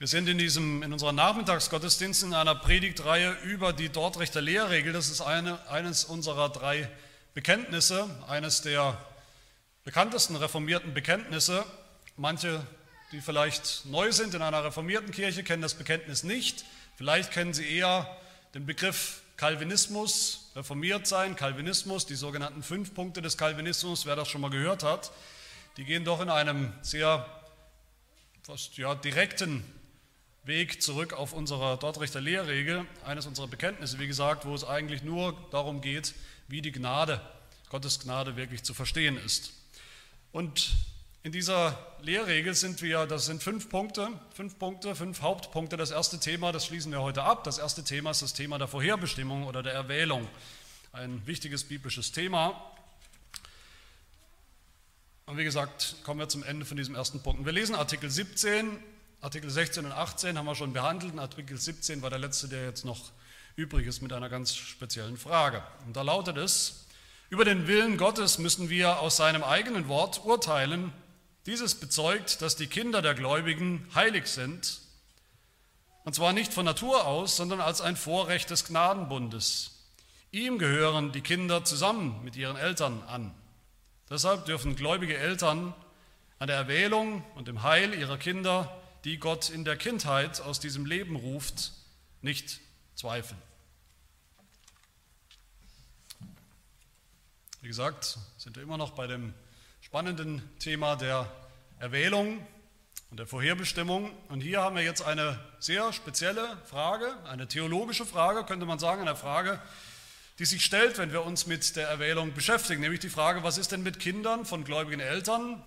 Wir sind in, diesem, in unserer Nachmittagsgottesdienst in einer Predigtreihe über die Dortrechter Lehrregel. Das ist eine, eines unserer drei Bekenntnisse, eines der bekanntesten reformierten Bekenntnisse. Manche, die vielleicht neu sind in einer reformierten Kirche, kennen das Bekenntnis nicht. Vielleicht kennen sie eher den Begriff Calvinismus, reformiert sein, Calvinismus, die sogenannten fünf Punkte des Calvinismus, wer das schon mal gehört hat, die gehen doch in einem sehr fast ja, direkten Weg zurück auf unsere Dortrechter Lehrregel, eines unserer Bekenntnisse, wie gesagt, wo es eigentlich nur darum geht, wie die Gnade, Gottes Gnade wirklich zu verstehen ist. Und in dieser Lehrregel sind wir, das sind fünf Punkte, fünf Punkte, fünf Hauptpunkte. Das erste Thema, das schließen wir heute ab. Das erste Thema ist das Thema der Vorherbestimmung oder der Erwählung. Ein wichtiges biblisches Thema. Und wie gesagt, kommen wir zum Ende von diesem ersten Punkt. Wir lesen Artikel 17 Artikel 16 und 18 haben wir schon behandelt. Artikel 17 war der letzte, der jetzt noch übrig ist mit einer ganz speziellen Frage. Und da lautet es, über den Willen Gottes müssen wir aus seinem eigenen Wort urteilen. Dieses bezeugt, dass die Kinder der Gläubigen heilig sind. Und zwar nicht von Natur aus, sondern als ein Vorrecht des Gnadenbundes. Ihm gehören die Kinder zusammen mit ihren Eltern an. Deshalb dürfen gläubige Eltern an der Erwählung und dem Heil ihrer Kinder die Gott in der Kindheit aus diesem Leben ruft, nicht zweifeln. Wie gesagt, sind wir immer noch bei dem spannenden Thema der Erwählung und der Vorherbestimmung. Und hier haben wir jetzt eine sehr spezielle Frage, eine theologische Frage, könnte man sagen, eine Frage, die sich stellt, wenn wir uns mit der Erwählung beschäftigen, nämlich die Frage, was ist denn mit Kindern von gläubigen Eltern?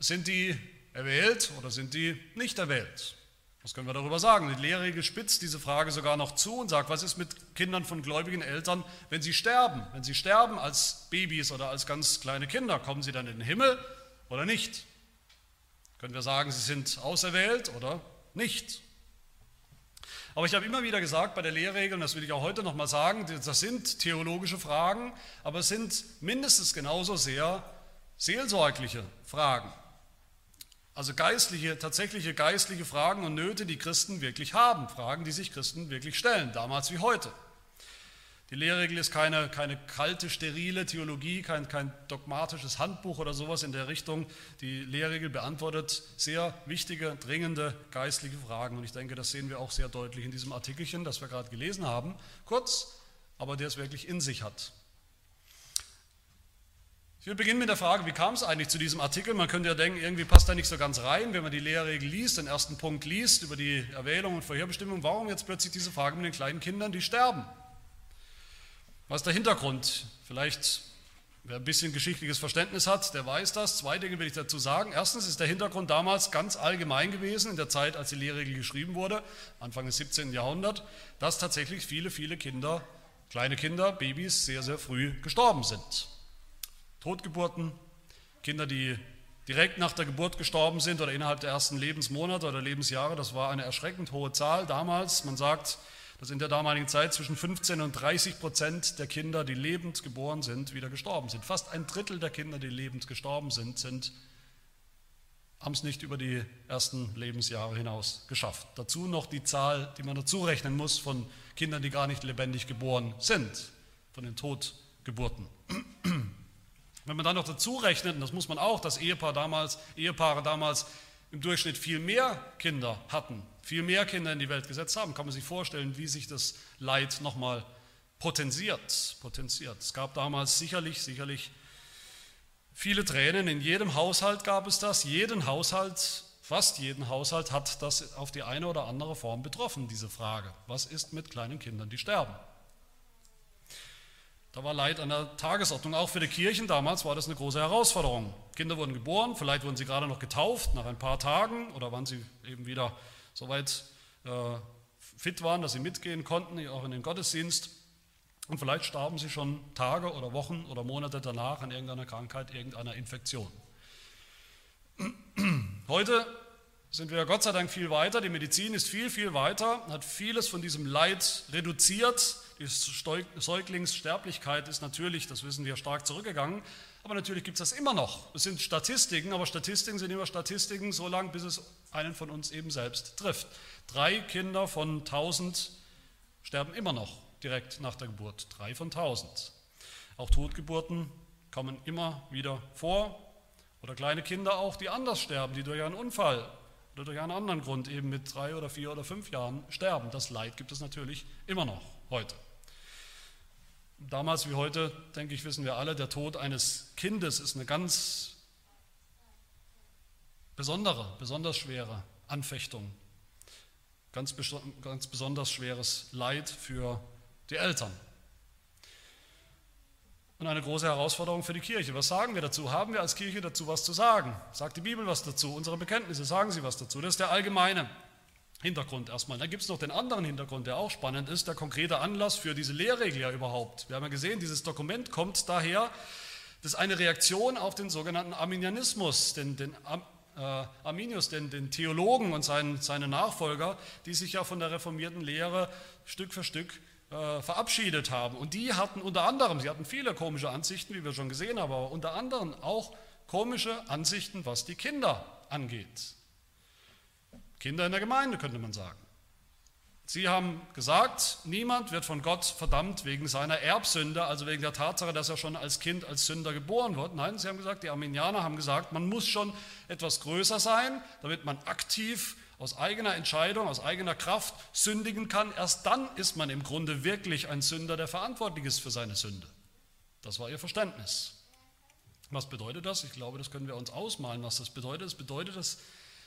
Sind die erwählt oder sind die nicht erwählt? Was können wir darüber sagen? Die Lehrregel spitzt diese Frage sogar noch zu und sagt, was ist mit Kindern von gläubigen Eltern, wenn sie sterben? Wenn sie sterben als Babys oder als ganz kleine Kinder, kommen sie dann in den Himmel oder nicht? Können wir sagen, sie sind auserwählt oder nicht? Aber ich habe immer wieder gesagt bei der Lehrregel, und das will ich auch heute nochmal sagen, das sind theologische Fragen, aber es sind mindestens genauso sehr seelsorgliche Fragen. Also geistliche, tatsächliche geistliche Fragen und Nöte, die Christen wirklich haben, Fragen, die sich Christen wirklich stellen, damals wie heute. Die Lehrregel ist keine, keine kalte, sterile Theologie, kein, kein dogmatisches Handbuch oder sowas in der Richtung. Die Lehrregel beantwortet sehr wichtige, dringende geistliche Fragen. Und ich denke, das sehen wir auch sehr deutlich in diesem Artikelchen, das wir gerade gelesen haben. Kurz, aber der es wirklich in sich hat. Ich will beginnen mit der Frage, wie kam es eigentlich zu diesem Artikel? Man könnte ja denken, irgendwie passt da nicht so ganz rein, wenn man die Lehrregel liest, den ersten Punkt liest über die Erwählung und Vorherbestimmung. Warum jetzt plötzlich diese Frage mit den kleinen Kindern, die sterben? Was ist der Hintergrund? Vielleicht, wer ein bisschen geschichtliches Verständnis hat, der weiß das. Zwei Dinge will ich dazu sagen. Erstens ist der Hintergrund damals ganz allgemein gewesen, in der Zeit, als die Lehrregel geschrieben wurde, Anfang des 17. Jahrhunderts, dass tatsächlich viele, viele Kinder, kleine Kinder, Babys, sehr, sehr früh gestorben sind. Totgeburten, Kinder, die direkt nach der Geburt gestorben sind oder innerhalb der ersten Lebensmonate oder Lebensjahre. Das war eine erschreckend hohe Zahl damals. Man sagt, dass in der damaligen Zeit zwischen 15 und 30 Prozent der Kinder, die lebend geboren sind, wieder gestorben sind. Fast ein Drittel der Kinder, die lebend gestorben sind, sind haben es nicht über die ersten Lebensjahre hinaus geschafft. Dazu noch die Zahl, die man dazu rechnen muss von Kindern, die gar nicht lebendig geboren sind, von den Totgeburten. Wenn man dann noch dazu rechnet, und das muss man auch, dass Ehepaar damals, Ehepaare damals im Durchschnitt viel mehr Kinder hatten, viel mehr Kinder in die Welt gesetzt haben, kann man sich vorstellen, wie sich das Leid nochmal potenziert, potenziert. Es gab damals sicherlich, sicherlich viele Tränen. In jedem Haushalt gab es das. Jeden Haushalt, fast jeden Haushalt hat das auf die eine oder andere Form betroffen, diese Frage. Was ist mit kleinen Kindern, die sterben? Da war Leid an der Tagesordnung. Auch für die Kirchen damals war das eine große Herausforderung. Kinder wurden geboren, vielleicht wurden sie gerade noch getauft nach ein paar Tagen oder waren sie eben wieder so weit äh, fit waren, dass sie mitgehen konnten, auch in den Gottesdienst. Und vielleicht starben sie schon Tage oder Wochen oder Monate danach an irgendeiner Krankheit, irgendeiner Infektion. Heute sind wir Gott sei Dank viel weiter. Die Medizin ist viel, viel weiter, hat vieles von diesem Leid reduziert. Die Säuglingssterblichkeit ist natürlich, das wissen wir, stark zurückgegangen. Aber natürlich gibt es das immer noch. Es sind Statistiken, aber Statistiken sind immer Statistiken, so lange, bis es einen von uns eben selbst trifft. Drei Kinder von 1000 sterben immer noch direkt nach der Geburt. Drei von 1000. Auch Totgeburten kommen immer wieder vor. Oder kleine Kinder auch, die anders sterben, die durch einen Unfall oder durch einen anderen Grund eben mit drei oder vier oder fünf Jahren sterben. Das Leid gibt es natürlich immer noch heute. Damals wie heute, denke ich, wissen wir alle, der Tod eines Kindes ist eine ganz besondere, besonders schwere Anfechtung, ganz, ganz besonders schweres Leid für die Eltern. Und eine große Herausforderung für die Kirche. Was sagen wir dazu? Haben wir als Kirche dazu was zu sagen? Sagt die Bibel was dazu? Unsere Bekenntnisse, sagen sie was dazu? Das ist der allgemeine Hintergrund erstmal. Dann gibt es noch den anderen Hintergrund, der auch spannend ist, der konkrete Anlass für diese Lehrregel ja überhaupt. Wir haben ja gesehen, dieses Dokument kommt daher, das ist eine Reaktion auf den sogenannten Arminianismus, den, den äh, Arminius, den, den Theologen und seinen, seine Nachfolger, die sich ja von der reformierten Lehre Stück für Stück äh, verabschiedet haben. Und die hatten unter anderem, sie hatten viele komische Ansichten, wie wir schon gesehen haben, aber unter anderem auch komische Ansichten, was die Kinder angeht. Kinder in der Gemeinde, könnte man sagen. Sie haben gesagt, niemand wird von Gott verdammt wegen seiner Erbsünde, also wegen der Tatsache, dass er schon als Kind als Sünder geboren wird. Nein, sie haben gesagt, die Arminianer haben gesagt, man muss schon etwas größer sein, damit man aktiv aus eigener Entscheidung, aus eigener Kraft sündigen kann. Erst dann ist man im Grunde wirklich ein Sünder, der verantwortlich ist für seine Sünde. Das war ihr Verständnis. Was bedeutet das? Ich glaube, das können wir uns ausmalen, was das bedeutet. Es bedeutet, dass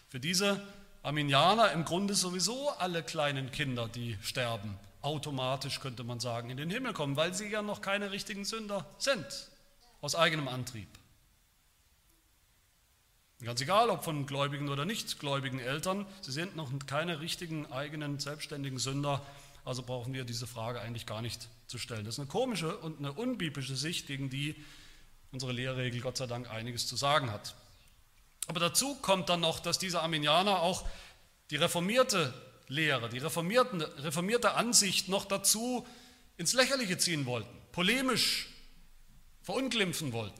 für diese Arminianer im Grunde sowieso alle kleinen Kinder, die sterben, automatisch, könnte man sagen, in den Himmel kommen, weil sie ja noch keine richtigen Sünder sind, aus eigenem Antrieb. Ganz egal, ob von gläubigen oder nichtgläubigen Eltern, sie sind noch keine richtigen eigenen selbstständigen Sünder, also brauchen wir diese Frage eigentlich gar nicht zu stellen. Das ist eine komische und eine unbiblische Sicht, gegen die unsere Lehrregel Gott sei Dank einiges zu sagen hat. Aber dazu kommt dann noch, dass diese Arminianer auch die reformierte Lehre, die reformierte Ansicht noch dazu ins Lächerliche ziehen wollten, polemisch verunglimpfen wollten,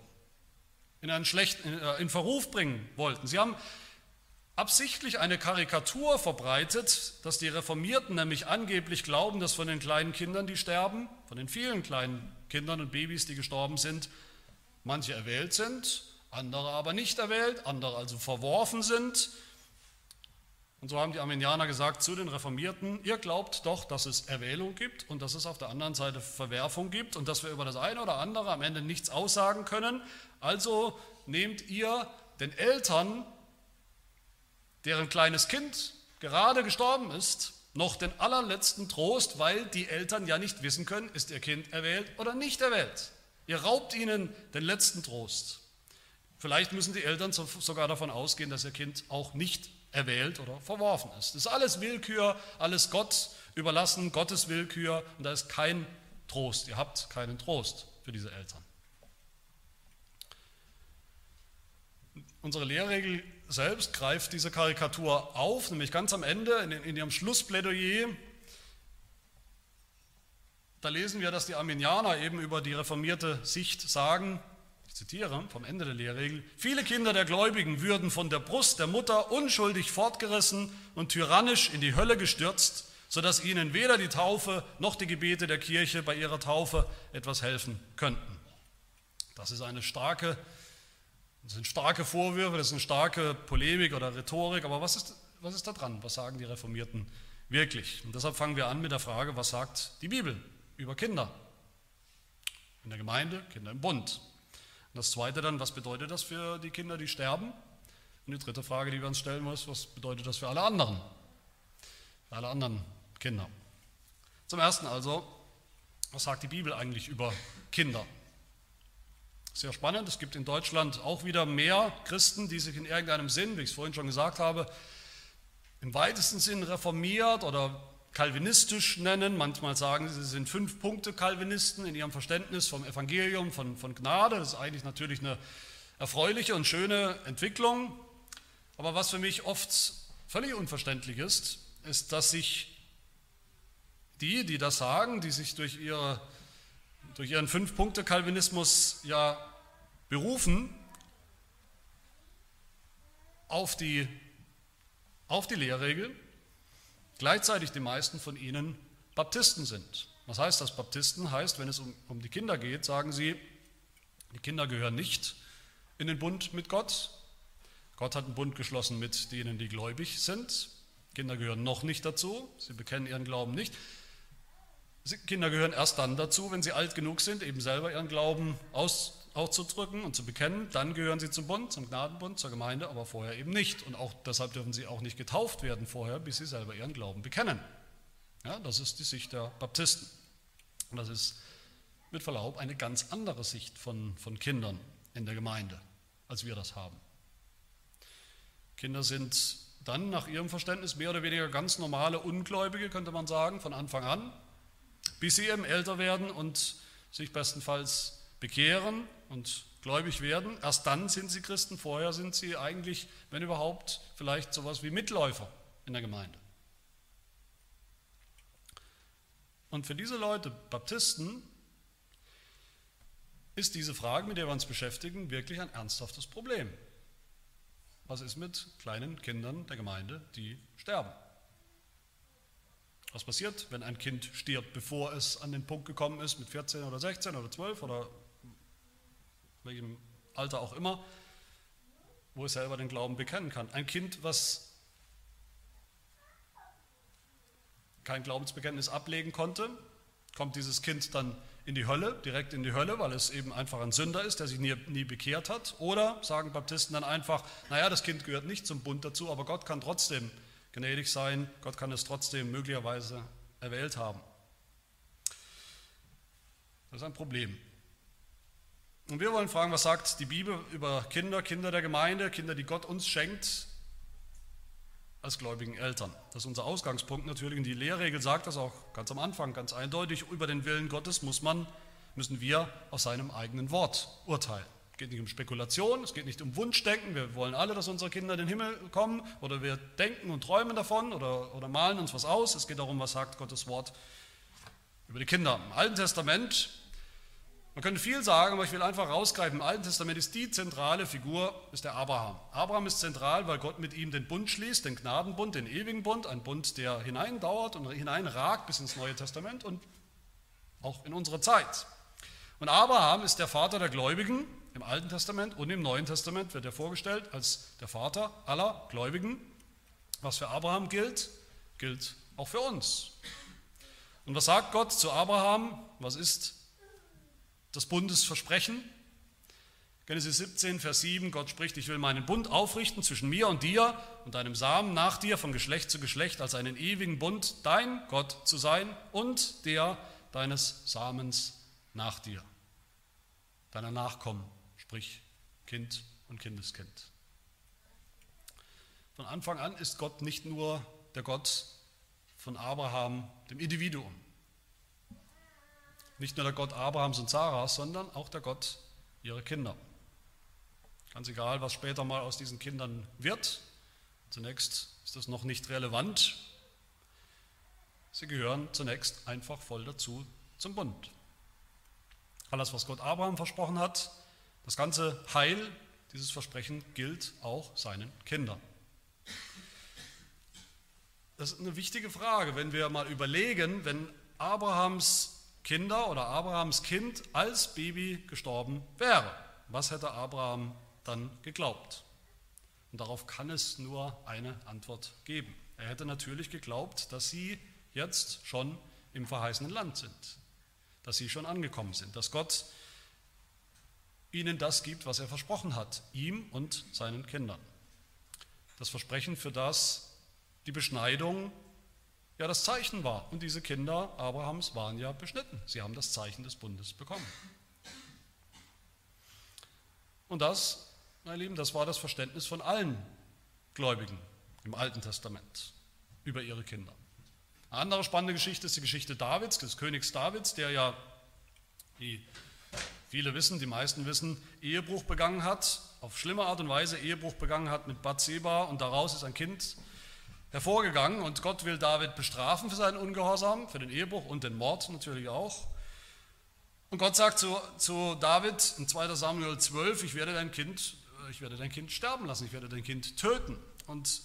in einen schlechten, äh, in Verruf bringen wollten. Sie haben absichtlich eine Karikatur verbreitet, dass die Reformierten nämlich angeblich glauben, dass von den kleinen Kindern, die sterben, von den vielen kleinen Kindern und Babys, die gestorben sind, manche erwählt sind andere aber nicht erwählt, andere also verworfen sind. Und so haben die Armenianer gesagt zu den Reformierten, ihr glaubt doch, dass es Erwählung gibt und dass es auf der anderen Seite Verwerfung gibt und dass wir über das eine oder andere am Ende nichts aussagen können. Also nehmt ihr den Eltern, deren kleines Kind gerade gestorben ist, noch den allerletzten Trost, weil die Eltern ja nicht wissen können, ist ihr Kind erwählt oder nicht erwählt. Ihr raubt ihnen den letzten Trost. Vielleicht müssen die Eltern sogar davon ausgehen, dass ihr Kind auch nicht erwählt oder verworfen ist. Das ist alles Willkür, alles Gott überlassen, Gottes Willkür und da ist kein Trost. Ihr habt keinen Trost für diese Eltern. Unsere Lehrregel selbst greift diese Karikatur auf, nämlich ganz am Ende in, in ihrem Schlussplädoyer. Da lesen wir, dass die Arminianer eben über die reformierte Sicht sagen, ich zitiere vom Ende der Lehrregel, viele Kinder der Gläubigen würden von der Brust der Mutter unschuldig fortgerissen und tyrannisch in die Hölle gestürzt, sodass ihnen weder die Taufe noch die Gebete der Kirche bei ihrer Taufe etwas helfen könnten. Das ist eine starke, das sind starke Vorwürfe, das ist eine starke Polemik oder Rhetorik, aber was ist, was ist da dran? Was sagen die Reformierten wirklich? Und deshalb fangen wir an mit der Frage, was sagt die Bibel über Kinder? In der Gemeinde, Kinder im Bund. Und das Zweite dann, was bedeutet das für die Kinder, die sterben? Und die dritte Frage, die wir uns stellen müssen, was bedeutet das für alle anderen? Für alle anderen Kinder. Zum Ersten also, was sagt die Bibel eigentlich über Kinder? Sehr spannend, es gibt in Deutschland auch wieder mehr Christen, die sich in irgendeinem Sinn, wie ich es vorhin schon gesagt habe, im weitesten Sinn reformiert oder kalvinistisch nennen. Manchmal sagen sie, sie sind fünf Punkte Calvinisten in ihrem Verständnis vom Evangelium, von, von Gnade. Das ist eigentlich natürlich eine erfreuliche und schöne Entwicklung. Aber was für mich oft völlig unverständlich ist, ist, dass sich die, die das sagen, die sich durch, ihre, durch ihren Fünf-Punkte-Kalvinismus ja berufen auf die, auf die Lehrregel, gleichzeitig die meisten von ihnen Baptisten sind. Was heißt das Baptisten? Heißt, wenn es um, um die Kinder geht, sagen sie, die Kinder gehören nicht in den Bund mit Gott. Gott hat einen Bund geschlossen mit denen, die gläubig sind. Kinder gehören noch nicht dazu, sie bekennen ihren Glauben nicht. Kinder gehören erst dann dazu, wenn sie alt genug sind, eben selber ihren Glauben aus, auszudrücken und zu bekennen. Dann gehören sie zum Bund, zum Gnadenbund, zur Gemeinde, aber vorher eben nicht. Und auch deshalb dürfen sie auch nicht getauft werden vorher, bis sie selber ihren Glauben bekennen. Ja, das ist die Sicht der Baptisten. Und das ist mit Verlaub eine ganz andere Sicht von, von Kindern in der Gemeinde, als wir das haben. Kinder sind dann nach ihrem Verständnis mehr oder weniger ganz normale Ungläubige, könnte man sagen, von Anfang an, bis sie eben älter werden und sich bestenfalls bekehren und gläubig werden. Erst dann sind sie Christen, vorher sind sie eigentlich, wenn überhaupt, vielleicht sowas wie Mitläufer in der Gemeinde. Und für diese Leute, Baptisten, ist diese Frage, mit der wir uns beschäftigen, wirklich ein ernsthaftes Problem. Was ist mit kleinen Kindern der Gemeinde, die sterben? Was passiert, wenn ein Kind stirbt, bevor es an den Punkt gekommen ist, mit 14 oder 16 oder 12 oder welchem Alter auch immer, wo es selber den Glauben bekennen kann? Ein Kind, was kein Glaubensbekenntnis ablegen konnte, kommt dieses Kind dann in die Hölle, direkt in die Hölle, weil es eben einfach ein Sünder ist, der sich nie, nie bekehrt hat. Oder sagen Baptisten dann einfach, naja, das Kind gehört nicht zum Bund dazu, aber Gott kann trotzdem gnädig sein, Gott kann es trotzdem möglicherweise erwählt haben. Das ist ein Problem. Und wir wollen fragen, was sagt die Bibel über Kinder, Kinder der Gemeinde, Kinder, die Gott uns schenkt, als gläubigen Eltern. Das ist unser Ausgangspunkt natürlich und die Lehrregel sagt das auch ganz am Anfang ganz eindeutig. Über den Willen Gottes muss man, müssen wir aus seinem eigenen Wort urteilen. Es geht nicht um Spekulation, es geht nicht um Wunschdenken. Wir wollen alle, dass unsere Kinder in den Himmel kommen oder wir denken und träumen davon oder, oder malen uns was aus. Es geht darum, was sagt Gottes Wort über die Kinder. Im Alten Testament man könnte viel sagen, aber ich will einfach rausgreifen. Im Alten Testament ist die zentrale Figur, ist der Abraham. Abraham ist zentral, weil Gott mit ihm den Bund schließt, den Gnadenbund, den ewigen Bund, ein Bund, der hineindauert und hineinragt bis ins Neue Testament und auch in unsere Zeit. Und Abraham ist der Vater der Gläubigen im Alten Testament und im Neuen Testament wird er vorgestellt als der Vater aller Gläubigen. Was für Abraham gilt, gilt auch für uns. Und was sagt Gott zu Abraham? Was ist das Bundesversprechen. Genesis 17, Vers 7, Gott spricht, ich will meinen Bund aufrichten zwischen mir und dir und deinem Samen nach dir von Geschlecht zu Geschlecht als einen ewigen Bund, dein Gott zu sein und der deines Samens nach dir, deiner Nachkommen, sprich Kind und Kindeskind. Von Anfang an ist Gott nicht nur der Gott von Abraham, dem Individuum, nicht nur der Gott Abrahams und Sarahs, sondern auch der Gott ihrer Kinder. Ganz egal, was später mal aus diesen Kindern wird. Zunächst ist das noch nicht relevant. Sie gehören zunächst einfach voll dazu zum Bund. Alles, was Gott Abraham versprochen hat, das ganze Heil, dieses Versprechen gilt auch seinen Kindern. Das ist eine wichtige Frage, wenn wir mal überlegen, wenn Abrahams Kinder oder Abrahams Kind als Baby gestorben wäre. Was hätte Abraham dann geglaubt? Und darauf kann es nur eine Antwort geben. Er hätte natürlich geglaubt, dass sie jetzt schon im verheißenen Land sind, dass sie schon angekommen sind, dass Gott ihnen das gibt, was er versprochen hat, ihm und seinen Kindern. Das Versprechen, für das die Beschneidung ja das Zeichen war. Und diese Kinder Abrahams waren ja beschnitten. Sie haben das Zeichen des Bundes bekommen. Und das, meine Lieben, das war das Verständnis von allen Gläubigen im Alten Testament über ihre Kinder. Eine andere spannende Geschichte ist die Geschichte Davids, des Königs Davids, der ja, wie viele wissen, die meisten wissen, Ehebruch begangen hat, auf schlimme Art und Weise Ehebruch begangen hat mit Bathseba und daraus ist ein Kind hervorgegangen und Gott will David bestrafen für seinen Ungehorsam, für den Ehebruch und den Mord natürlich auch. Und Gott sagt zu, zu David in 2 Samuel 12, ich werde dein Kind, äh, ich werde dein Kind sterben lassen, ich werde dein Kind töten. Und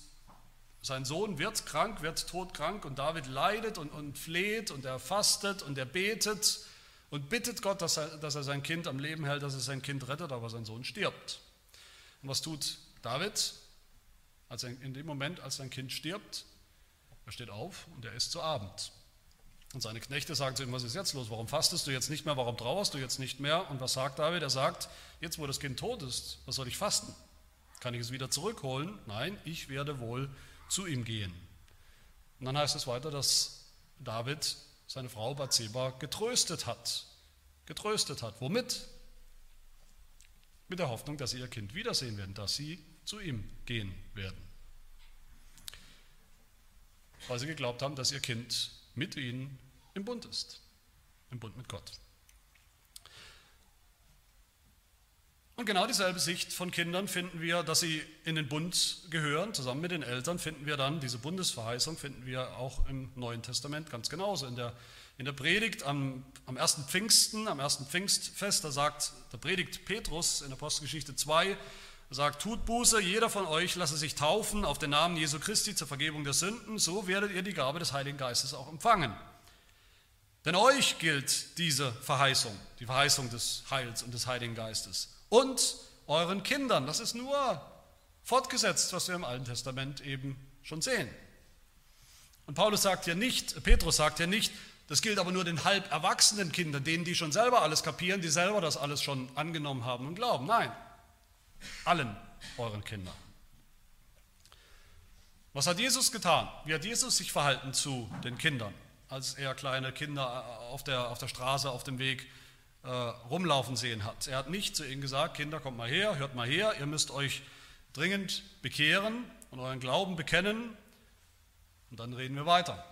sein Sohn wird krank, wird todkrank und David leidet und, und fleht und er fastet und er betet und bittet Gott, dass er, dass er sein Kind am Leben hält, dass er sein Kind rettet, aber sein Sohn stirbt. Und was tut David? Als er, in dem Moment, als sein Kind stirbt, er steht auf und er isst zu Abend. Und seine Knechte sagen zu ihm, was ist jetzt los? Warum fastest du jetzt nicht mehr? Warum trauerst du jetzt nicht mehr? Und was sagt David? Er sagt, jetzt wo das Kind tot ist, was soll ich fasten? Kann ich es wieder zurückholen? Nein, ich werde wohl zu ihm gehen. Und dann heißt es weiter, dass David seine Frau Bathseba getröstet hat. Getröstet hat. Womit? Mit der Hoffnung, dass sie ihr Kind wiedersehen werden, dass sie zu ihm gehen werden. Weil sie geglaubt haben, dass ihr Kind mit ihnen im Bund ist, im Bund mit Gott. Und genau dieselbe Sicht von Kindern finden wir, dass sie in den Bund gehören, zusammen mit den Eltern, finden wir dann, diese Bundesverheißung finden wir auch im Neuen Testament ganz genauso. In der, in der Predigt am, am ersten Pfingsten, am ersten Pfingstfest, da sagt, da predigt Petrus in Apostelgeschichte 2, sagt, tut Buße, jeder von euch lasse sich taufen auf den Namen Jesu Christi zur Vergebung der Sünden, so werdet ihr die Gabe des Heiligen Geistes auch empfangen. Denn euch gilt diese Verheißung, die Verheißung des Heils und des Heiligen Geistes und euren Kindern. Das ist nur fortgesetzt, was wir im Alten Testament eben schon sehen. Und Paulus sagt ja nicht, Petrus sagt ja nicht, das gilt aber nur den halb erwachsenen Kindern, denen, die schon selber alles kapieren, die selber das alles schon angenommen haben und glauben. Nein, allen euren Kindern. Was hat Jesus getan? Wie hat Jesus sich verhalten zu den Kindern, als er kleine Kinder auf der, auf der Straße, auf dem Weg äh, rumlaufen sehen hat. Er hat nicht zu ihnen gesagt, Kinder, kommt mal her, hört mal her, ihr müsst euch dringend bekehren und euren Glauben bekennen und dann reden wir weiter.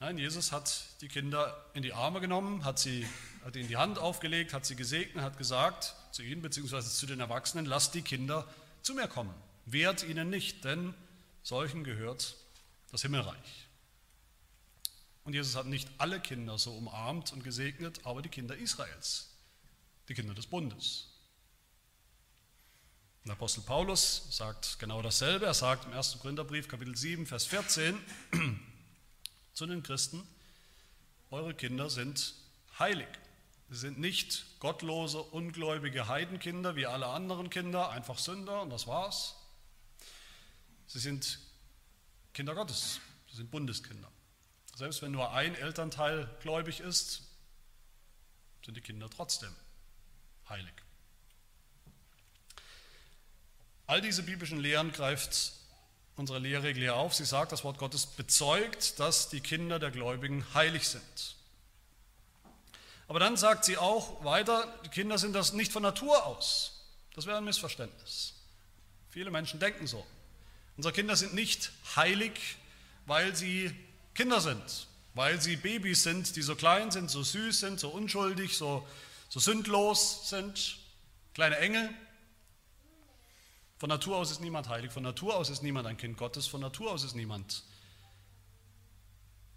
Nein, Jesus hat die Kinder in die Arme genommen, hat, sie, hat ihnen die Hand aufgelegt, hat sie gesegnet, hat gesagt zu ihnen bzw. zu den Erwachsenen, lasst die Kinder zu mir kommen. Wehrt ihnen nicht, denn solchen gehört das Himmelreich. Und Jesus hat nicht alle Kinder so umarmt und gesegnet, aber die Kinder Israels, die Kinder des Bundes. Der Apostel Paulus sagt genau dasselbe. Er sagt im 1. Korintherbrief, Kapitel 7, Vers 14 zu den Christen, eure Kinder sind heilig. Sie sind nicht gottlose, ungläubige Heidenkinder wie alle anderen Kinder, einfach Sünder und das war's. Sie sind Kinder Gottes, sie sind Bundeskinder. Selbst wenn nur ein Elternteil gläubig ist, sind die Kinder trotzdem heilig. All diese biblischen Lehren greift unsere Lehrregel hier auf. Sie sagt, das Wort Gottes bezeugt, dass die Kinder der Gläubigen heilig sind. Aber dann sagt sie auch weiter, die Kinder sind das nicht von Natur aus. Das wäre ein Missverständnis. Viele Menschen denken so. Unsere Kinder sind nicht heilig, weil sie Kinder sind, weil sie Babys sind, die so klein sind, so süß sind, so unschuldig, so, so sündlos sind, kleine Engel. Von Natur aus ist niemand heilig, von Natur aus ist niemand ein Kind Gottes, von Natur aus ist niemand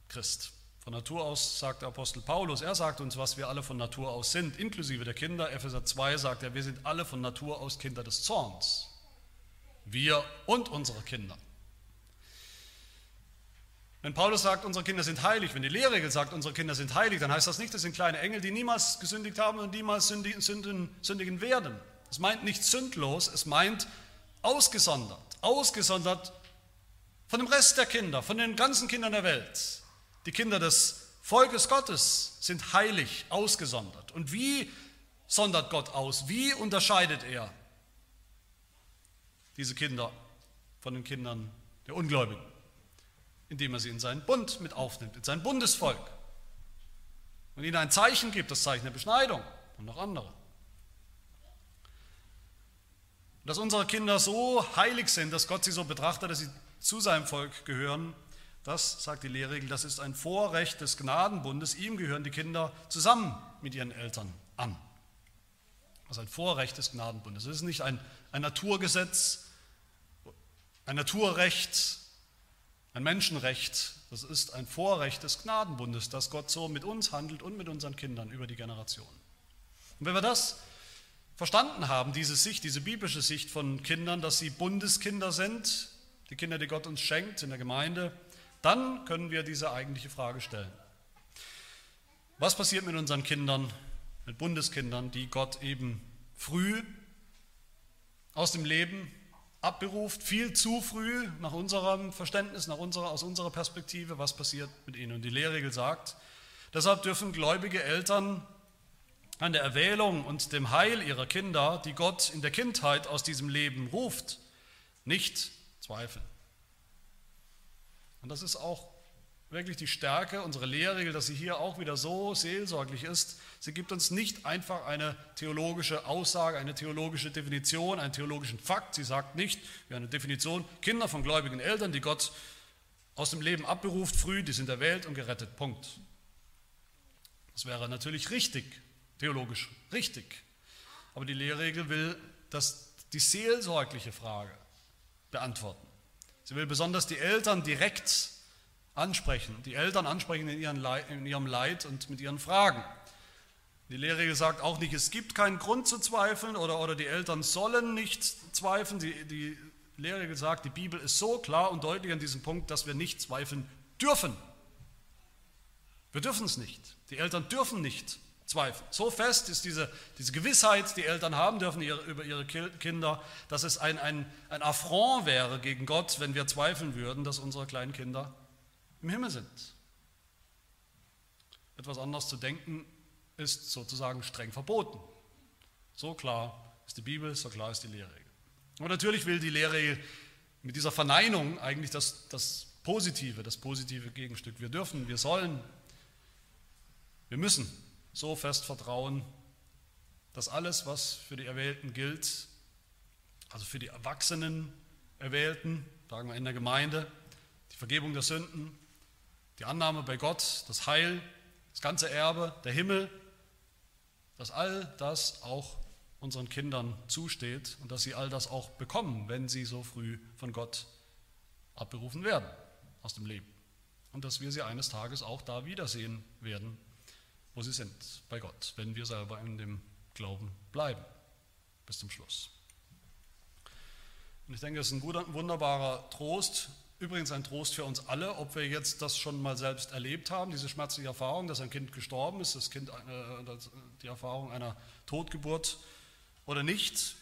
Christ. Von Natur aus sagt der Apostel Paulus, er sagt uns, was wir alle von Natur aus sind, inklusive der Kinder. Epheser 2 sagt er, wir sind alle von Natur aus Kinder des Zorns. Wir und unsere Kinder. Wenn Paulus sagt, unsere Kinder sind heilig, wenn die Lehrregel sagt, unsere Kinder sind heilig, dann heißt das nicht, das sind kleine Engel, die niemals gesündigt haben und niemals sündigen, sündigen werden. Es meint nicht sündlos, es meint ausgesondert. Ausgesondert von dem Rest der Kinder, von den ganzen Kindern der Welt. Die Kinder des Volkes Gottes sind heilig, ausgesondert. Und wie sondert Gott aus? Wie unterscheidet er diese Kinder von den Kindern der Ungläubigen? indem er sie in seinen Bund mit aufnimmt, in sein Bundesvolk. Und ihnen ein Zeichen gibt, das Zeichen der Beschneidung und noch andere. Dass unsere Kinder so heilig sind, dass Gott sie so betrachtet, dass sie zu seinem Volk gehören, das, sagt die Lehrregel, das ist ein Vorrecht des Gnadenbundes. Ihm gehören die Kinder zusammen mit ihren Eltern an. Das ist ein Vorrecht des Gnadenbundes. Es ist nicht ein, ein Naturgesetz, ein Naturrecht, ein Menschenrecht, das ist ein Vorrecht des Gnadenbundes, dass Gott so mit uns handelt und mit unseren Kindern über die Generationen. Und wenn wir das verstanden haben, diese Sicht, diese biblische Sicht von Kindern, dass sie Bundeskinder sind, die Kinder, die Gott uns schenkt in der Gemeinde, dann können wir diese eigentliche Frage stellen. Was passiert mit unseren Kindern, mit Bundeskindern, die Gott eben früh aus dem Leben abberuft, viel zu früh nach unserem Verständnis, nach unserer, aus unserer Perspektive, was passiert mit ihnen. Und die Lehrregel sagt, deshalb dürfen gläubige Eltern an der Erwählung und dem Heil ihrer Kinder, die Gott in der Kindheit aus diesem Leben ruft, nicht zweifeln. Und das ist auch wirklich die Stärke unserer Lehrregel, dass sie hier auch wieder so seelsorglich ist. Sie gibt uns nicht einfach eine theologische Aussage, eine theologische Definition, einen theologischen Fakt. Sie sagt nicht, wie eine Definition, Kinder von gläubigen Eltern, die Gott aus dem Leben abberuft, früh, die sind erwählt und gerettet. Punkt. Das wäre natürlich richtig, theologisch richtig. Aber die Lehrregel will dass die seelsorgliche Frage beantworten. Sie will besonders die Eltern direkt ansprechen, die Eltern ansprechen in, ihren Leid, in ihrem Leid und mit ihren Fragen. Die Lehrregel sagt auch nicht, es gibt keinen Grund zu zweifeln oder, oder die Eltern sollen nicht zweifeln. Die, die Lehrregel sagt, die Bibel ist so klar und deutlich an diesem Punkt, dass wir nicht zweifeln dürfen. Wir dürfen es nicht. Die Eltern dürfen nicht zweifeln. So fest ist diese, diese Gewissheit, die Eltern haben dürfen ihre, über ihre Kinder, dass es ein, ein, ein Affront wäre gegen Gott, wenn wir zweifeln würden, dass unsere kleinen Kinder im Himmel sind. Etwas anders zu denken ist sozusagen streng verboten. So klar ist die Bibel, so klar ist die Lehrregel. Und natürlich will die Lehrregel mit dieser Verneinung eigentlich das, das Positive, das positive Gegenstück. Wir dürfen, wir sollen, wir müssen so fest vertrauen, dass alles, was für die Erwählten gilt, also für die Erwachsenen Erwählten, sagen wir in der Gemeinde, die Vergebung der Sünden, die Annahme bei Gott, das Heil, das ganze Erbe, der Himmel, dass all das auch unseren Kindern zusteht und dass sie all das auch bekommen, wenn sie so früh von Gott abberufen werden aus dem Leben. Und dass wir sie eines Tages auch da wiedersehen werden, wo sie sind, bei Gott, wenn wir selber in dem Glauben bleiben, bis zum Schluss. Und ich denke, es ist ein guter, wunderbarer Trost, Übrigens ein Trost für uns alle, ob wir jetzt das schon mal selbst erlebt haben, diese schmerzliche Erfahrung, dass ein Kind gestorben ist, das Kind, äh, die Erfahrung einer Totgeburt oder nicht.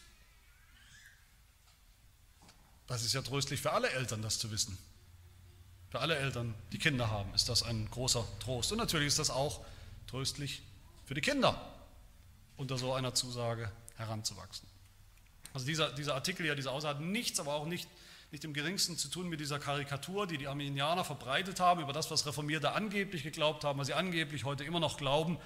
Das ist ja tröstlich für alle Eltern, das zu wissen. Für alle Eltern, die Kinder haben, ist das ein großer Trost. Und natürlich ist das auch tröstlich für die Kinder, unter so einer Zusage heranzuwachsen. Also dieser, dieser Artikel ja, diese Aussage hat nichts, aber auch nicht nicht im geringsten zu tun mit dieser Karikatur, die die Arminianer verbreitet haben, über das, was Reformierte angeblich geglaubt haben, was sie angeblich heute immer noch glauben.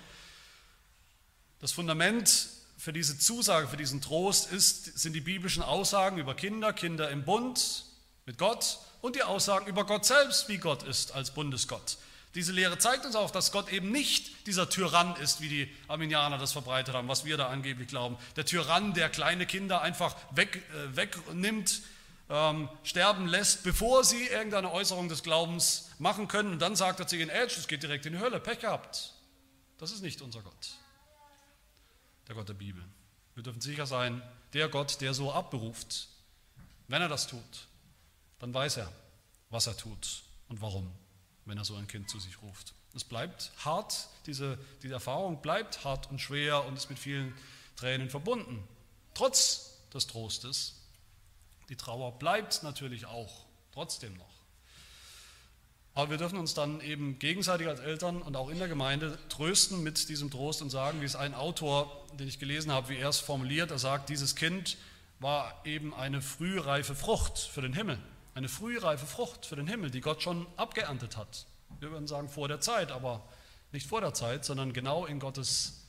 Das Fundament für diese Zusage, für diesen Trost ist, sind die biblischen Aussagen über Kinder, Kinder im Bund mit Gott und die Aussagen über Gott selbst, wie Gott ist als Bundesgott. Diese Lehre zeigt uns auch, dass Gott eben nicht dieser Tyrann ist, wie die Arminianer das verbreitet haben, was wir da angeblich glauben. Der Tyrann, der kleine Kinder einfach weg, äh, wegnimmt, ähm, sterben lässt, bevor sie irgendeine Äußerung des Glaubens machen können. Und dann sagt er zu ihnen, Edge, es geht direkt in die Hölle, Pech gehabt. Das ist nicht unser Gott, der Gott der Bibel. Wir dürfen sicher sein, der Gott, der so abberuft, wenn er das tut, dann weiß er, was er tut und warum, wenn er so ein Kind zu sich ruft. Es bleibt hart, diese, diese Erfahrung bleibt hart und schwer und ist mit vielen Tränen verbunden. Trotz des Trostes, die Trauer bleibt natürlich auch, trotzdem noch. Aber wir dürfen uns dann eben gegenseitig als Eltern und auch in der Gemeinde trösten mit diesem Trost und sagen, wie es ein Autor, den ich gelesen habe, wie er es formuliert, er sagt, dieses Kind war eben eine frühreife Frucht für den Himmel. Eine frühreife Frucht für den Himmel, die Gott schon abgeerntet hat. Wir würden sagen vor der Zeit, aber nicht vor der Zeit, sondern genau in Gottes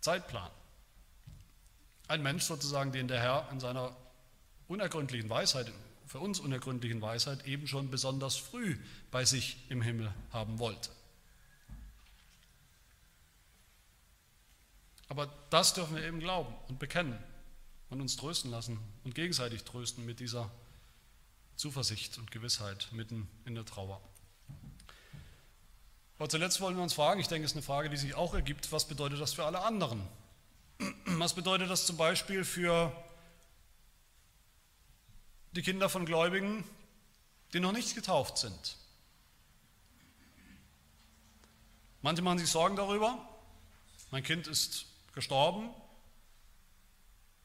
Zeitplan. Ein Mensch sozusagen, den der Herr in seiner unergründlichen Weisheit, für uns unergründlichen Weisheit eben schon besonders früh bei sich im Himmel haben wollte. Aber das dürfen wir eben glauben und bekennen und uns trösten lassen und gegenseitig trösten mit dieser Zuversicht und Gewissheit mitten in der Trauer. Aber zuletzt wollen wir uns fragen, ich denke, es ist eine Frage, die sich auch ergibt, was bedeutet das für alle anderen? Was bedeutet das zum Beispiel für die Kinder von Gläubigen, die noch nicht getauft sind? Manche machen sich Sorgen darüber, mein Kind ist gestorben,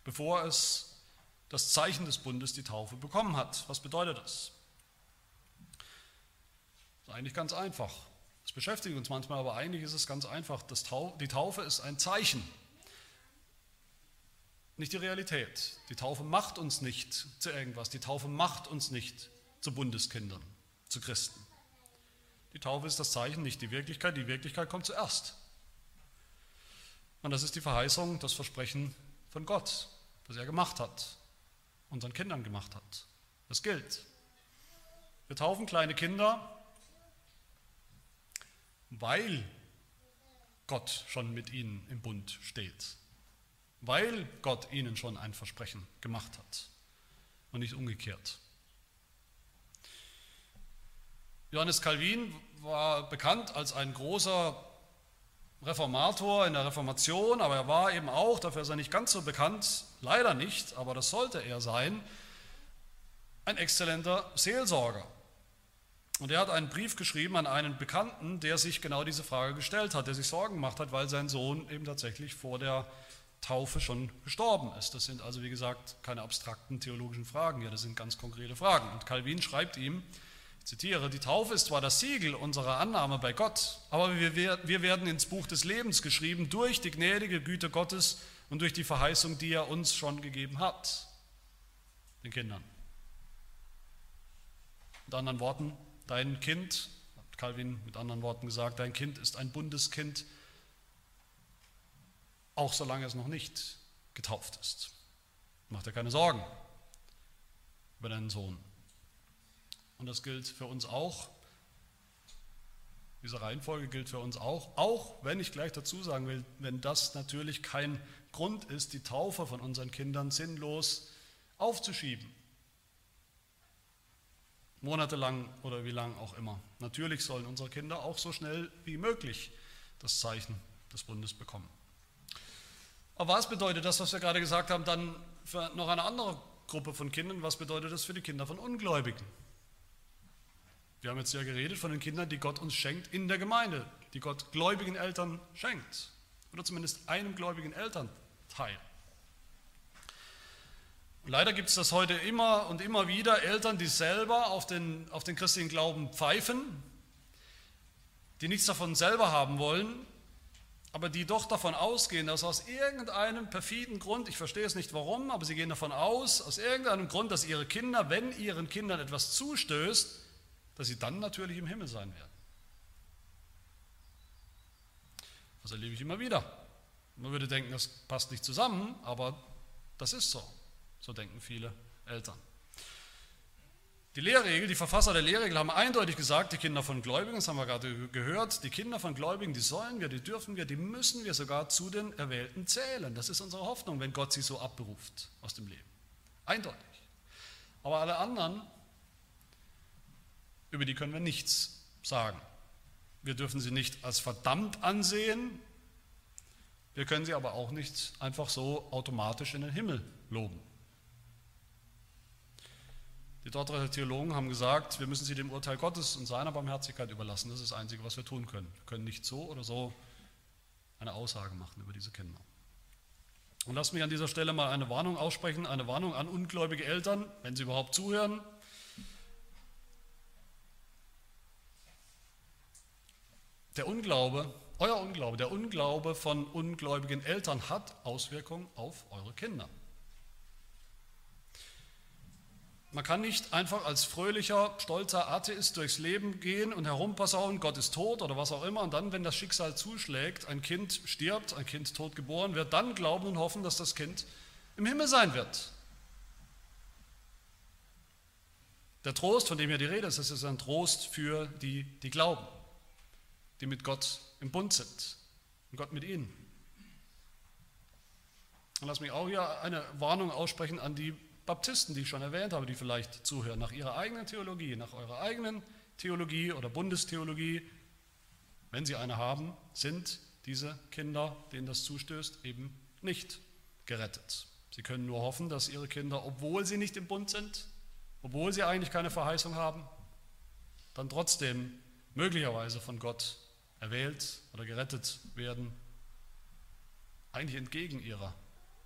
bevor es das Zeichen des Bundes, die Taufe, bekommen hat. Was bedeutet das? Das ist eigentlich ganz einfach. Das beschäftigt uns manchmal, aber eigentlich ist es ganz einfach. die Taufe ist ein Zeichen, nicht die Realität. Die Taufe macht uns nicht zu irgendwas. Die Taufe macht uns nicht zu Bundeskindern, zu Christen. Die Taufe ist das Zeichen, nicht die Wirklichkeit. Die Wirklichkeit kommt zuerst. Und das ist die Verheißung, das Versprechen von Gott, das er gemacht hat, unseren Kindern gemacht hat. Das gilt. Wir taufen kleine Kinder weil Gott schon mit ihnen im Bund steht, weil Gott ihnen schon ein Versprechen gemacht hat und nicht umgekehrt. Johannes Calvin war bekannt als ein großer Reformator in der Reformation, aber er war eben auch, dafür ist er nicht ganz so bekannt, leider nicht, aber das sollte er sein, ein exzellenter Seelsorger. Und er hat einen Brief geschrieben an einen Bekannten, der sich genau diese Frage gestellt hat, der sich Sorgen gemacht hat, weil sein Sohn eben tatsächlich vor der Taufe schon gestorben ist. Das sind also, wie gesagt, keine abstrakten theologischen Fragen hier, das sind ganz konkrete Fragen. Und Calvin schreibt ihm, ich zitiere, die Taufe ist zwar das Siegel unserer Annahme bei Gott, aber wir, wir werden ins Buch des Lebens geschrieben durch die gnädige Güte Gottes und durch die Verheißung, die er uns schon gegeben hat, den Kindern. Mit anderen Worten, Dein Kind, hat Calvin mit anderen Worten gesagt, dein Kind ist ein Bundeskind, auch solange es noch nicht getauft ist. Mach dir keine Sorgen über deinen Sohn. Und das gilt für uns auch. Diese Reihenfolge gilt für uns auch, auch wenn ich gleich dazu sagen will, wenn das natürlich kein Grund ist, die Taufe von unseren Kindern sinnlos aufzuschieben monatelang oder wie lang auch immer. Natürlich sollen unsere Kinder auch so schnell wie möglich das Zeichen des Bundes bekommen. Aber was bedeutet das, was wir gerade gesagt haben, dann für noch eine andere Gruppe von Kindern? Was bedeutet das für die Kinder von Ungläubigen? Wir haben jetzt ja geredet von den Kindern, die Gott uns schenkt in der Gemeinde, die Gott gläubigen Eltern schenkt. Oder zumindest einem gläubigen Elternteil. Und leider gibt es das heute immer und immer wieder, Eltern, die selber auf den, auf den christlichen Glauben pfeifen, die nichts davon selber haben wollen, aber die doch davon ausgehen, dass aus irgendeinem perfiden Grund, ich verstehe es nicht warum, aber sie gehen davon aus, aus irgendeinem Grund, dass ihre Kinder, wenn ihren Kindern etwas zustößt, dass sie dann natürlich im Himmel sein werden. Das erlebe ich immer wieder. Man würde denken, das passt nicht zusammen, aber das ist so. So denken viele Eltern. Die Lehrregel, die Verfasser der Lehrregel haben eindeutig gesagt, die Kinder von Gläubigen, das haben wir gerade gehört, die Kinder von Gläubigen, die sollen wir, die dürfen wir, die müssen wir sogar zu den Erwählten zählen. Das ist unsere Hoffnung, wenn Gott sie so abberuft aus dem Leben. Eindeutig. Aber alle anderen, über die können wir nichts sagen. Wir dürfen sie nicht als verdammt ansehen, wir können sie aber auch nicht einfach so automatisch in den Himmel loben. Die Dortmunder Theologen haben gesagt, wir müssen sie dem Urteil Gottes und seiner Barmherzigkeit überlassen. Das ist das Einzige, was wir tun können. Wir können nicht so oder so eine Aussage machen über diese Kinder. Und lasst mich an dieser Stelle mal eine Warnung aussprechen, eine Warnung an ungläubige Eltern, wenn sie überhaupt zuhören. Der Unglaube, euer Unglaube, der Unglaube von ungläubigen Eltern hat Auswirkungen auf eure Kinder. Man kann nicht einfach als fröhlicher, stolzer Atheist durchs Leben gehen und herumpassaunen, Gott ist tot oder was auch immer, und dann, wenn das Schicksal zuschlägt, ein Kind stirbt, ein Kind tot geboren wird, dann glauben und hoffen, dass das Kind im Himmel sein wird. Der Trost, von dem hier die Rede ist, das ist ein Trost für die, die glauben, die mit Gott im Bund sind und Gott mit ihnen. Und lass mich auch hier eine Warnung aussprechen an die Baptisten, die ich schon erwähnt habe, die vielleicht zuhören, nach ihrer eigenen Theologie, nach eurer eigenen Theologie oder Bundestheologie, wenn sie eine haben, sind diese Kinder, denen das zustößt, eben nicht gerettet. Sie können nur hoffen, dass ihre Kinder, obwohl sie nicht im Bund sind, obwohl sie eigentlich keine Verheißung haben, dann trotzdem möglicherweise von Gott erwählt oder gerettet werden, eigentlich entgegen ihrer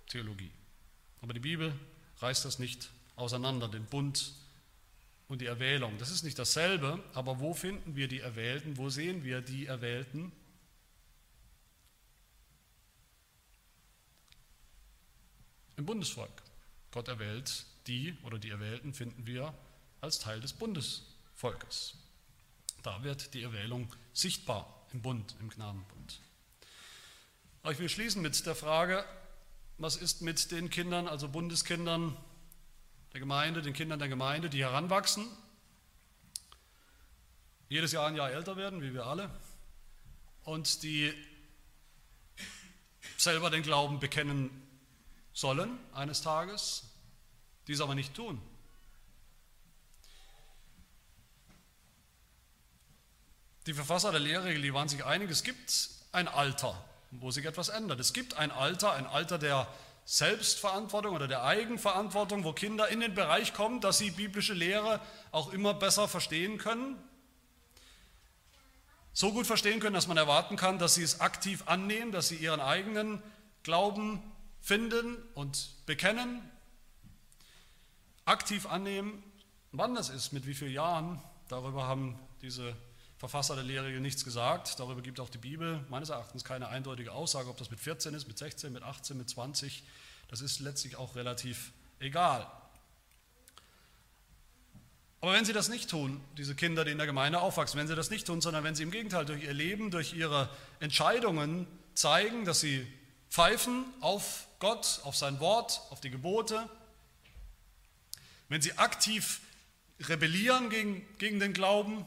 Theologie. Aber die Bibel reißt das nicht auseinander, den Bund und die Erwählung. Das ist nicht dasselbe, aber wo finden wir die Erwählten? Wo sehen wir die Erwählten? Im Bundesvolk. Gott erwählt die oder die Erwählten finden wir als Teil des Bundesvolkes. Da wird die Erwählung sichtbar im Bund, im Gnadenbund. Aber ich will schließen mit der Frage, was ist mit den Kindern, also Bundeskindern der Gemeinde, den Kindern der Gemeinde, die heranwachsen, jedes Jahr ein Jahr älter werden, wie wir alle, und die selber den Glauben bekennen sollen eines Tages, dies aber nicht tun. Die Verfasser der Lehrregel, die waren sich einig, es gibt ein Alter, wo sich etwas ändert. Es gibt ein Alter, ein Alter der Selbstverantwortung oder der Eigenverantwortung, wo Kinder in den Bereich kommen, dass sie biblische Lehre auch immer besser verstehen können. So gut verstehen können, dass man erwarten kann, dass sie es aktiv annehmen, dass sie ihren eigenen Glauben finden und bekennen, aktiv annehmen. Wann das ist, mit wie vielen Jahren, darüber haben diese Verfasser der Lehre nichts gesagt. Darüber gibt auch die Bibel meines Erachtens keine eindeutige Aussage, ob das mit 14 ist, mit 16, mit 18, mit 20. Das ist letztlich auch relativ egal. Aber wenn sie das nicht tun, diese Kinder, die in der Gemeinde aufwachsen, wenn sie das nicht tun, sondern wenn sie im Gegenteil durch ihr Leben, durch ihre Entscheidungen zeigen, dass sie pfeifen auf Gott, auf sein Wort, auf die Gebote, wenn sie aktiv rebellieren gegen, gegen den Glauben,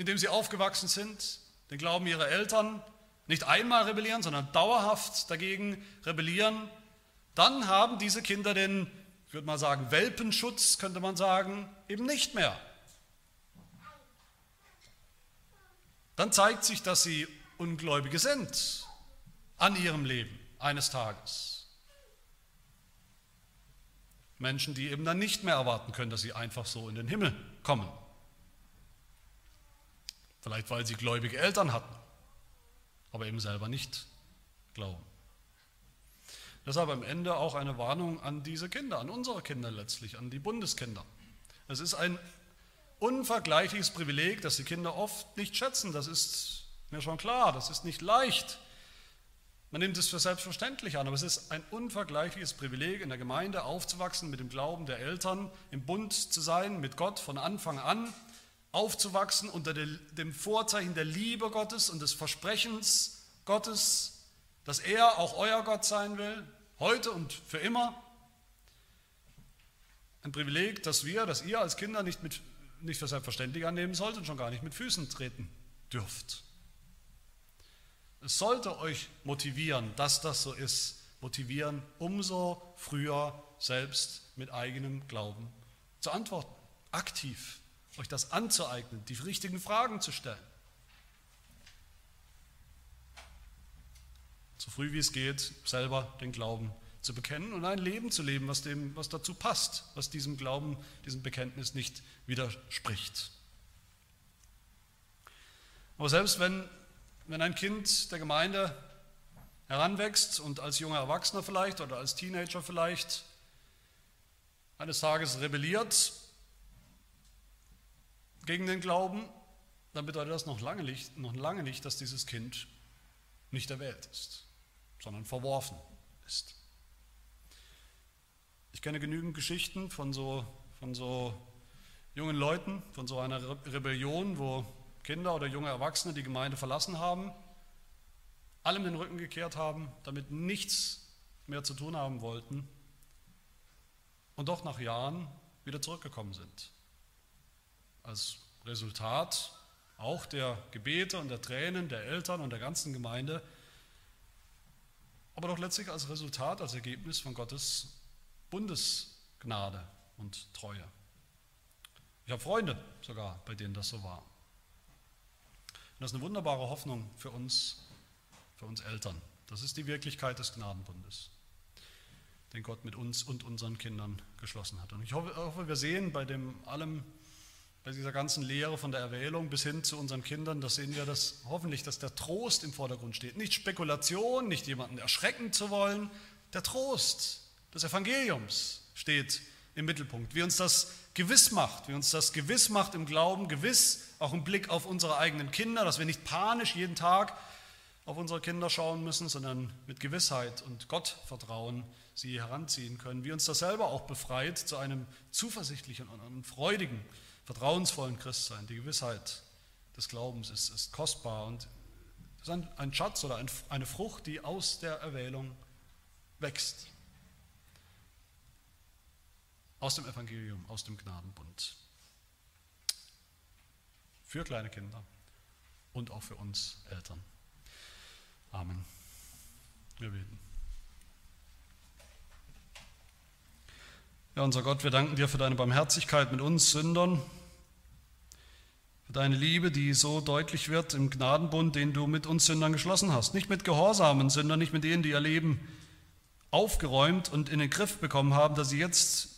in dem sie aufgewachsen sind, den Glauben ihrer Eltern, nicht einmal rebellieren, sondern dauerhaft dagegen rebellieren, dann haben diese Kinder den, ich würde mal sagen, Welpenschutz, könnte man sagen, eben nicht mehr. Dann zeigt sich, dass sie Ungläubige sind an ihrem Leben eines Tages. Menschen, die eben dann nicht mehr erwarten können, dass sie einfach so in den Himmel kommen. Vielleicht weil sie gläubige Eltern hatten, aber eben selber nicht glauben. Deshalb am Ende auch eine Warnung an diese Kinder, an unsere Kinder letztlich, an die Bundeskinder. Es ist ein unvergleichliches Privileg, das die Kinder oft nicht schätzen. Das ist mir schon klar, das ist nicht leicht. Man nimmt es für selbstverständlich an, aber es ist ein unvergleichliches Privileg, in der Gemeinde aufzuwachsen, mit dem Glauben der Eltern, im Bund zu sein, mit Gott von Anfang an, aufzuwachsen unter dem Vorzeichen der Liebe Gottes und des Versprechens Gottes, dass er auch euer Gott sein will, heute und für immer. Ein Privileg, das wir, das ihr als Kinder nicht, mit, nicht für selbstverständlich annehmen sollt und schon gar nicht mit Füßen treten dürft. Es sollte euch motivieren, dass das so ist, motivieren, umso früher selbst mit eigenem Glauben zu antworten, aktiv euch das anzueignen, die richtigen Fragen zu stellen. So früh wie es geht, selber den Glauben zu bekennen und ein Leben zu leben, was, dem, was dazu passt, was diesem Glauben, diesem Bekenntnis nicht widerspricht. Aber selbst wenn, wenn ein Kind der Gemeinde heranwächst und als junger Erwachsener vielleicht oder als Teenager vielleicht eines Tages rebelliert gegen den Glauben, dann bedeutet das noch lange nicht, noch lange nicht dass dieses Kind nicht erwählt ist, sondern verworfen ist. Ich kenne genügend Geschichten von so, von so jungen Leuten, von so einer Rebellion, wo Kinder oder junge Erwachsene die Gemeinde verlassen haben, allem den Rücken gekehrt haben, damit nichts mehr zu tun haben wollten und doch nach Jahren wieder zurückgekommen sind als Resultat auch der Gebete und der Tränen der Eltern und der ganzen Gemeinde, aber doch letztlich als Resultat, als Ergebnis von Gottes Bundes, Gnade und Treue. Ich habe Freunde sogar, bei denen das so war. Und das ist eine wunderbare Hoffnung für uns, für uns Eltern. Das ist die Wirklichkeit des Gnadenbundes, den Gott mit uns und unseren Kindern geschlossen hat. Und ich hoffe wir sehen bei dem allem, bei dieser ganzen Lehre von der Erwählung bis hin zu unseren Kindern, da sehen wir das hoffentlich, dass der Trost im Vordergrund steht. Nicht Spekulation, nicht jemanden erschrecken zu wollen, der Trost des Evangeliums steht im Mittelpunkt. Wie uns das gewiss macht, wie uns das gewiss macht im Glauben, gewiss auch im Blick auf unsere eigenen Kinder, dass wir nicht panisch jeden Tag auf unsere Kinder schauen müssen, sondern mit Gewissheit und Gottvertrauen sie heranziehen können, wie uns das selber auch befreit zu einem zuversichtlichen und freudigen, vertrauensvollen Christsein. Die Gewissheit des Glaubens ist, ist kostbar und ist ein, ein Schatz oder ein, eine Frucht, die aus der Erwählung wächst. Aus dem Evangelium, aus dem Gnadenbund. Für kleine Kinder und auch für uns Eltern. Amen. Wir beten. Ja, unser Gott, wir danken dir für deine Barmherzigkeit mit uns Sündern, deine Liebe, die so deutlich wird im Gnadenbund, den du mit uns Sündern geschlossen hast. Nicht mit gehorsamen Sündern, nicht mit denen, die ihr Leben aufgeräumt und in den Griff bekommen haben, dass sie jetzt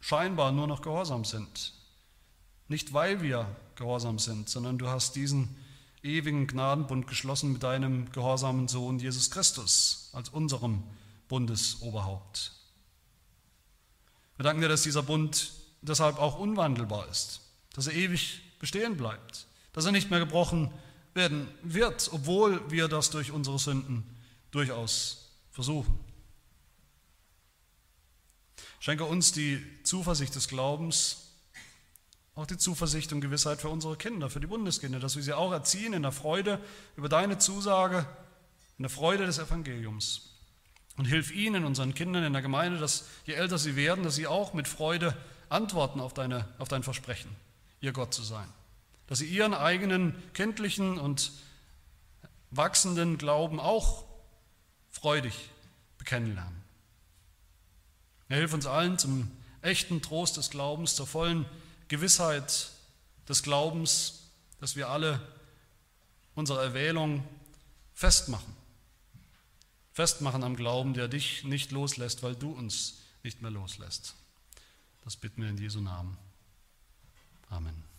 scheinbar nur noch gehorsam sind. Nicht weil wir gehorsam sind, sondern du hast diesen ewigen Gnadenbund geschlossen mit deinem gehorsamen Sohn Jesus Christus als unserem Bundesoberhaupt. Wir danken dir, dass dieser Bund deshalb auch unwandelbar ist, dass er ewig bestehen bleibt, dass er nicht mehr gebrochen werden wird, obwohl wir das durch unsere Sünden durchaus versuchen. Schenke uns die Zuversicht des Glaubens, auch die Zuversicht und Gewissheit für unsere Kinder, für die Bundeskinder, dass wir sie auch erziehen in der Freude über deine Zusage, in der Freude des Evangeliums. Und hilf ihnen, unseren Kindern in der Gemeinde, dass je älter sie werden, dass sie auch mit Freude antworten auf, deine, auf dein Versprechen, ihr Gott zu sein. Dass sie ihren eigenen kindlichen und wachsenden Glauben auch freudig bekennen lernen. Er hilft uns allen zum echten Trost des Glaubens, zur vollen Gewissheit des Glaubens, dass wir alle unsere Erwählung festmachen. Festmachen am Glauben, der dich nicht loslässt, weil du uns nicht mehr loslässt. Das bitten wir in Jesu Namen. Amen.